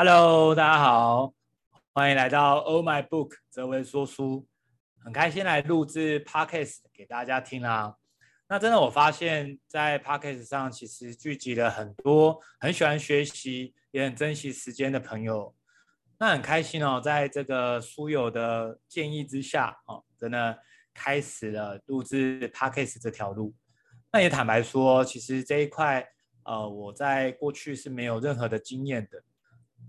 Hello，大家好，欢迎来到 Oh My Book 泽维说书，很开心来录制 Podcast 给大家听啦。那真的，我发现，在 Podcast 上其实聚集了很多很喜欢学习，也很珍惜时间的朋友。那很开心哦，在这个书友的建议之下，哦，真的开始了录制 Podcast 这条路。那也坦白说，其实这一块，呃，我在过去是没有任何的经验的。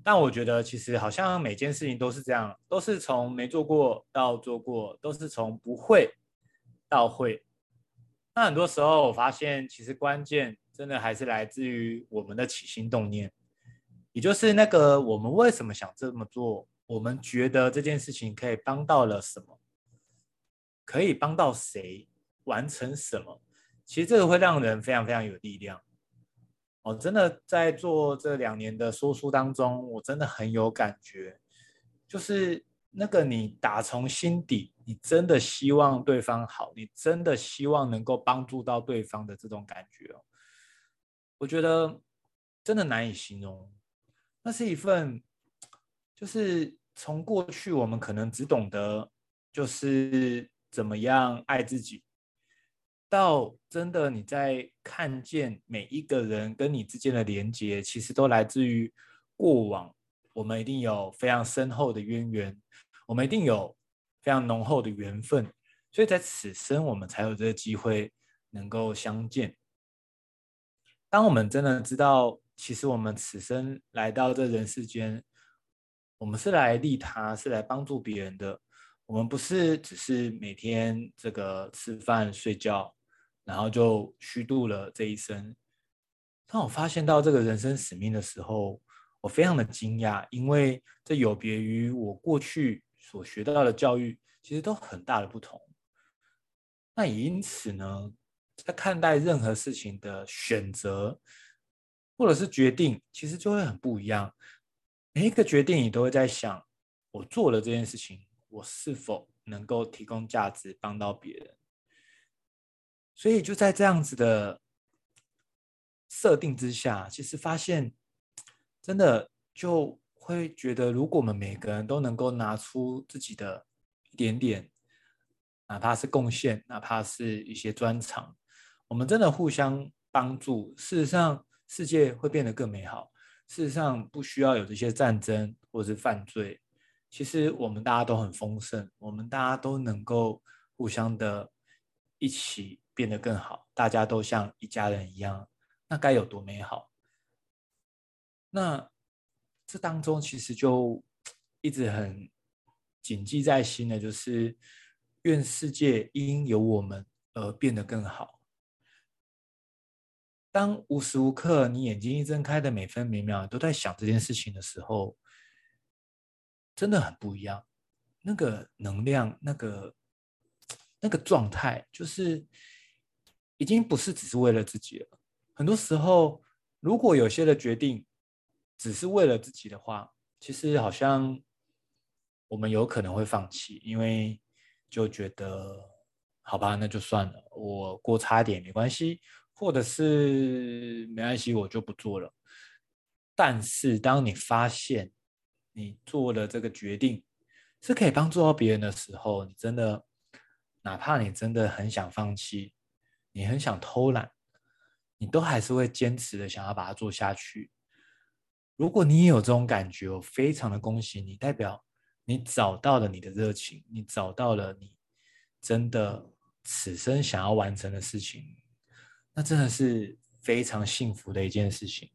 但我觉得，其实好像每件事情都是这样，都是从没做过到做过，都是从不会到会。那很多时候，我发现其实关键真的还是来自于我们的起心动念，也就是那个我们为什么想这么做，我们觉得这件事情可以帮到了什么，可以帮到谁，完成什么。其实这个会让人非常非常有力量。我真的在做这两年的说书当中，我真的很有感觉，就是那个你打从心底，你真的希望对方好，你真的希望能够帮助到对方的这种感觉哦，我觉得真的难以形容。那是一份，就是从过去我们可能只懂得就是怎么样爱自己。到真的你在看见每一个人跟你之间的连接，其实都来自于过往，我们一定有非常深厚的渊源，我们一定有非常浓厚的缘分，所以在此生我们才有这个机会能够相见。当我们真的知道，其实我们此生来到这人世间，我们是来利他，是来帮助别人的，我们不是只是每天这个吃饭睡觉。然后就虚度了这一生。当我发现到这个人生使命的时候，我非常的惊讶，因为这有别于我过去所学到的教育，其实都很大的不同。那也因此呢，在看待任何事情的选择或者是决定，其实就会很不一样。每一个决定，你都会在想，我做了这件事情，我是否能够提供价值，帮到别人。所以就在这样子的设定之下，其实发现真的就会觉得，如果我们每个人都能够拿出自己的一点点，哪怕是贡献，哪怕是一些专长，我们真的互相帮助，事实上世界会变得更美好。事实上不需要有这些战争或是犯罪，其实我们大家都很丰盛，我们大家都能够互相的一起。变得更好，大家都像一家人一样，那该有多美好？那这当中其实就一直很谨记在心的，就是愿世界因有我们而变得更好。当无时无刻你眼睛一睁开的每分每秒都在想这件事情的时候，真的很不一样。那个能量，那个那个状态，就是。已经不是只是为了自己了。很多时候，如果有些的决定只是为了自己的话，其实好像我们有可能会放弃，因为就觉得好吧，那就算了，我过差一点没关系，或者是没关系，我就不做了。但是，当你发现你做的这个决定是可以帮助到别人的时候，你真的，哪怕你真的很想放弃。你很想偷懒，你都还是会坚持的想要把它做下去。如果你也有这种感觉，我非常的恭喜你，代表你找到了你的热情，你找到了你真的此生想要完成的事情，那真的是非常幸福的一件事情。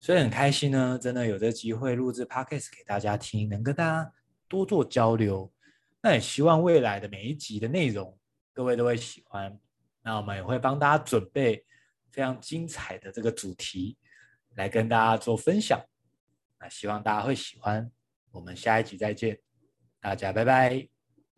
所以很开心呢，真的有这机会录制 Podcast 给大家听，能跟大家多做交流。那也希望未来的每一集的内容，各位都会喜欢。那我们也会帮大家准备非常精彩的这个主题来跟大家做分享，那希望大家会喜欢。我们下一集再见，大家拜拜。